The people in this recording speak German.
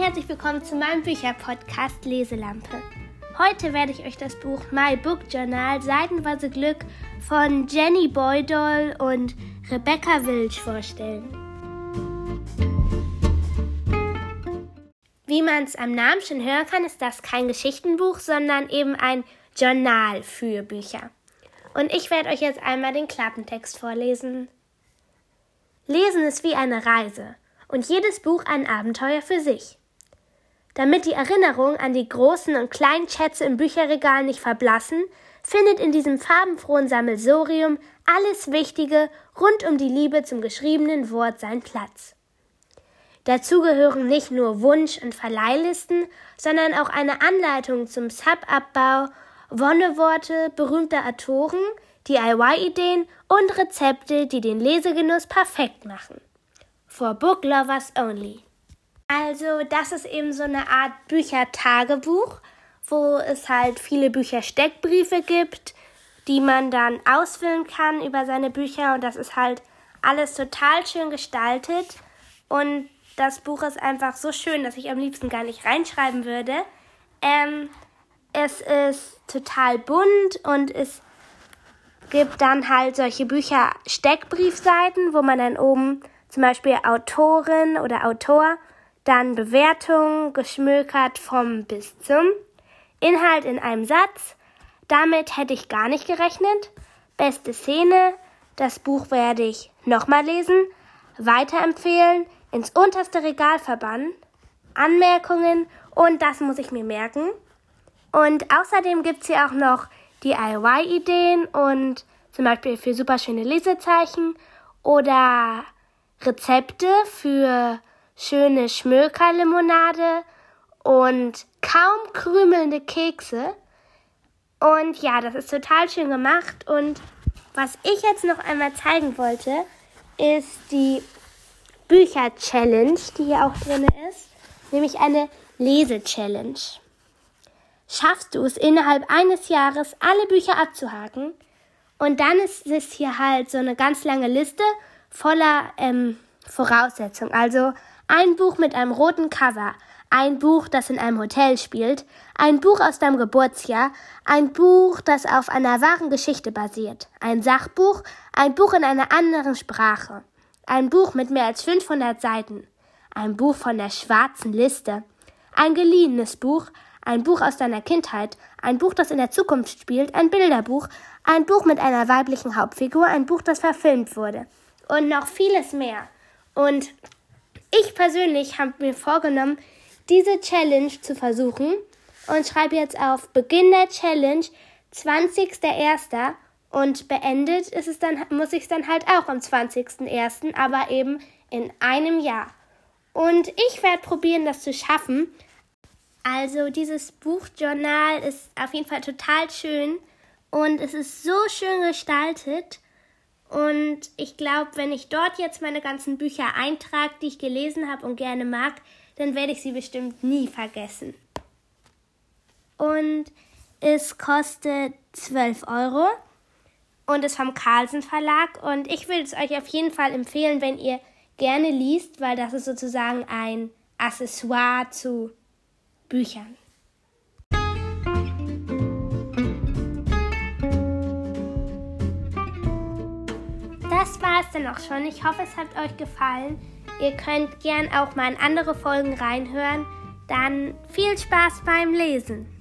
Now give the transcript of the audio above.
herzlich willkommen zu meinem Bücherpodcast Leselampe. Heute werde ich euch das Buch My Book Journal Seitenweise Glück von Jenny Boydall und Rebecca Wilsch vorstellen. Wie man es am Namen schon hören kann, ist das kein Geschichtenbuch, sondern eben ein Journal für Bücher. Und ich werde euch jetzt einmal den Klappentext vorlesen. Lesen ist wie eine Reise und jedes Buch ein Abenteuer für sich. Damit die Erinnerung an die großen und kleinen Schätze im Bücherregal nicht verblassen, findet in diesem farbenfrohen Sammelsorium alles Wichtige rund um die Liebe zum geschriebenen Wort seinen Platz. Dazu gehören nicht nur Wunsch- und Verleihlisten, sondern auch eine Anleitung zum Subabbau, Wonneworte berühmter Autoren, DIY-Ideen und Rezepte, die den Lesegenuss perfekt machen. For Book Lovers Only. Also, das ist eben so eine Art Büchertagebuch, wo es halt viele Büchersteckbriefe gibt, die man dann ausfüllen kann über seine Bücher und das ist halt alles total schön gestaltet und das Buch ist einfach so schön, dass ich am liebsten gar nicht reinschreiben würde. Ähm, es ist total bunt und es gibt dann halt solche Bücher Steckbriefseiten, wo man dann oben zum Beispiel Autorin oder Autor, dann Bewertung, geschmökert vom bis zum, Inhalt in einem Satz, damit hätte ich gar nicht gerechnet, beste Szene, das Buch werde ich nochmal lesen, weiterempfehlen, ins unterste Regal verbannen, Anmerkungen. Und das muss ich mir merken. Und außerdem gibt es hier auch noch DIY-Ideen und zum Beispiel für super schöne Lesezeichen oder Rezepte für schöne Schmökerlimonade und kaum krümelnde Kekse. Und ja, das ist total schön gemacht. Und was ich jetzt noch einmal zeigen wollte, ist die Bücher-Challenge, die hier auch drin ist, nämlich eine Lese-Challenge. Schaffst du es innerhalb eines Jahres, alle Bücher abzuhaken? Und dann ist es hier halt so eine ganz lange Liste voller ähm, Voraussetzungen. Also ein Buch mit einem roten Cover, ein Buch, das in einem Hotel spielt, ein Buch aus deinem Geburtsjahr, ein Buch, das auf einer wahren Geschichte basiert, ein Sachbuch, ein Buch in einer anderen Sprache, ein Buch mit mehr als 500 Seiten, ein Buch von der schwarzen Liste, ein geliehenes Buch, ein Buch aus deiner Kindheit, ein Buch, das in der Zukunft spielt, ein Bilderbuch, ein Buch mit einer weiblichen Hauptfigur, ein Buch, das verfilmt wurde. Und noch vieles mehr. Und ich persönlich habe mir vorgenommen, diese Challenge zu versuchen und schreibe jetzt auf Beginn der Challenge 20.01. und beendet ist es dann, muss ich es dann halt auch am 20.01., aber eben in einem Jahr. Und ich werde probieren, das zu schaffen. Also dieses Buchjournal ist auf jeden Fall total schön und es ist so schön gestaltet. Und ich glaube, wenn ich dort jetzt meine ganzen Bücher eintrage, die ich gelesen habe und gerne mag, dann werde ich sie bestimmt nie vergessen. Und es kostet 12 Euro und ist vom Carlsen Verlag. Und ich würde es euch auf jeden Fall empfehlen, wenn ihr gerne liest, weil das ist sozusagen ein Accessoire zu Büchern. Dann auch schon. Ich hoffe, es hat euch gefallen. Ihr könnt gern auch mal in andere Folgen reinhören. Dann viel Spaß beim Lesen.